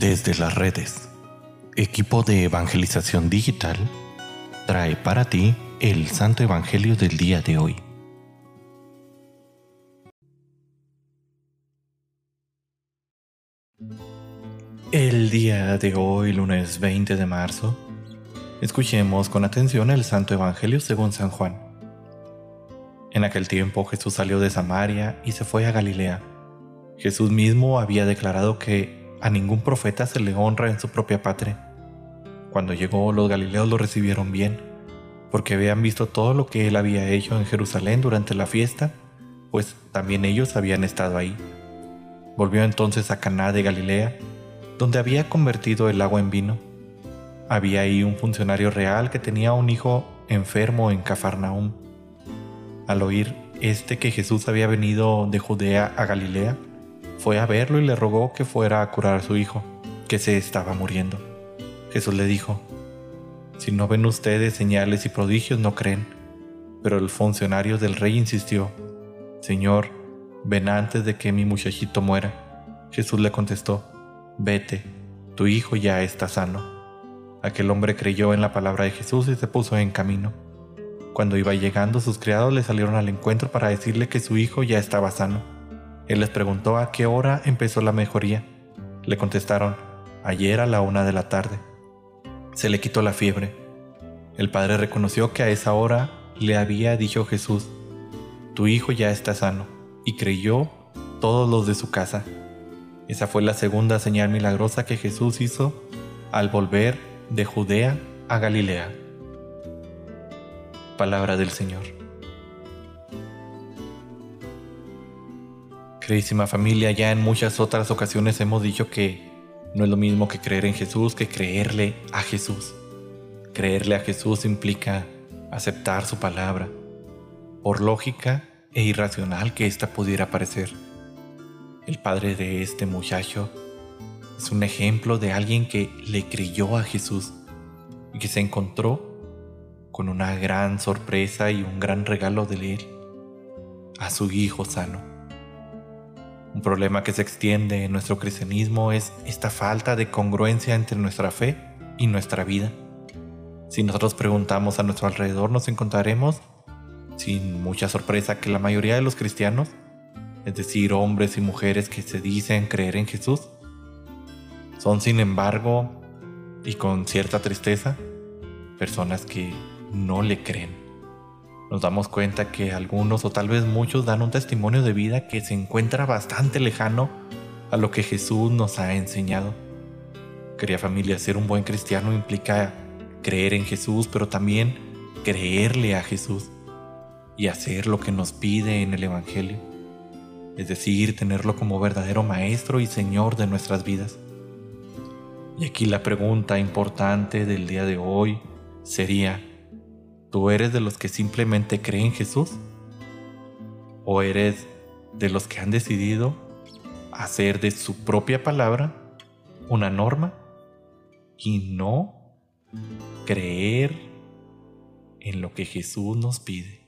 Desde las redes, equipo de evangelización digital trae para ti el Santo Evangelio del día de hoy. El día de hoy, lunes 20 de marzo, escuchemos con atención el Santo Evangelio según San Juan. En aquel tiempo Jesús salió de Samaria y se fue a Galilea. Jesús mismo había declarado que a ningún profeta se le honra en su propia patria. Cuando llegó, los galileos lo recibieron bien, porque habían visto todo lo que él había hecho en Jerusalén durante la fiesta, pues también ellos habían estado ahí. Volvió entonces a Caná de Galilea, donde había convertido el agua en vino. Había ahí un funcionario real que tenía un hijo enfermo en Cafarnaum. Al oír este que Jesús había venido de Judea a Galilea, fue a verlo y le rogó que fuera a curar a su hijo, que se estaba muriendo. Jesús le dijo, Si no ven ustedes señales y prodigios, no creen. Pero el funcionario del rey insistió, Señor, ven antes de que mi muchachito muera. Jesús le contestó, Vete, tu hijo ya está sano. Aquel hombre creyó en la palabra de Jesús y se puso en camino. Cuando iba llegando, sus criados le salieron al encuentro para decirle que su hijo ya estaba sano. Él les preguntó a qué hora empezó la mejoría. Le contestaron, ayer a la una de la tarde. Se le quitó la fiebre. El padre reconoció que a esa hora le había dicho Jesús, tu hijo ya está sano, y creyó todos los de su casa. Esa fue la segunda señal milagrosa que Jesús hizo al volver de Judea a Galilea. Palabra del Señor. Queridísima familia, ya en muchas otras ocasiones hemos dicho que no es lo mismo que creer en Jesús que creerle a Jesús. Creerle a Jesús implica aceptar su palabra, por lógica e irracional que ésta pudiera parecer. El padre de este muchacho es un ejemplo de alguien que le creyó a Jesús y que se encontró con una gran sorpresa y un gran regalo de él, a su hijo sano. Un problema que se extiende en nuestro cristianismo es esta falta de congruencia entre nuestra fe y nuestra vida. Si nosotros preguntamos a nuestro alrededor, nos encontraremos, sin mucha sorpresa, que la mayoría de los cristianos, es decir, hombres y mujeres que se dicen creer en Jesús, son sin embargo, y con cierta tristeza, personas que no le creen nos damos cuenta que algunos o tal vez muchos dan un testimonio de vida que se encuentra bastante lejano a lo que Jesús nos ha enseñado. Quería familia, ser un buen cristiano implica creer en Jesús, pero también creerle a Jesús y hacer lo que nos pide en el Evangelio, es decir, tenerlo como verdadero Maestro y Señor de nuestras vidas. Y aquí la pregunta importante del día de hoy sería, ¿Tú eres de los que simplemente creen en Jesús? ¿O eres de los que han decidido hacer de su propia palabra una norma y no creer en lo que Jesús nos pide?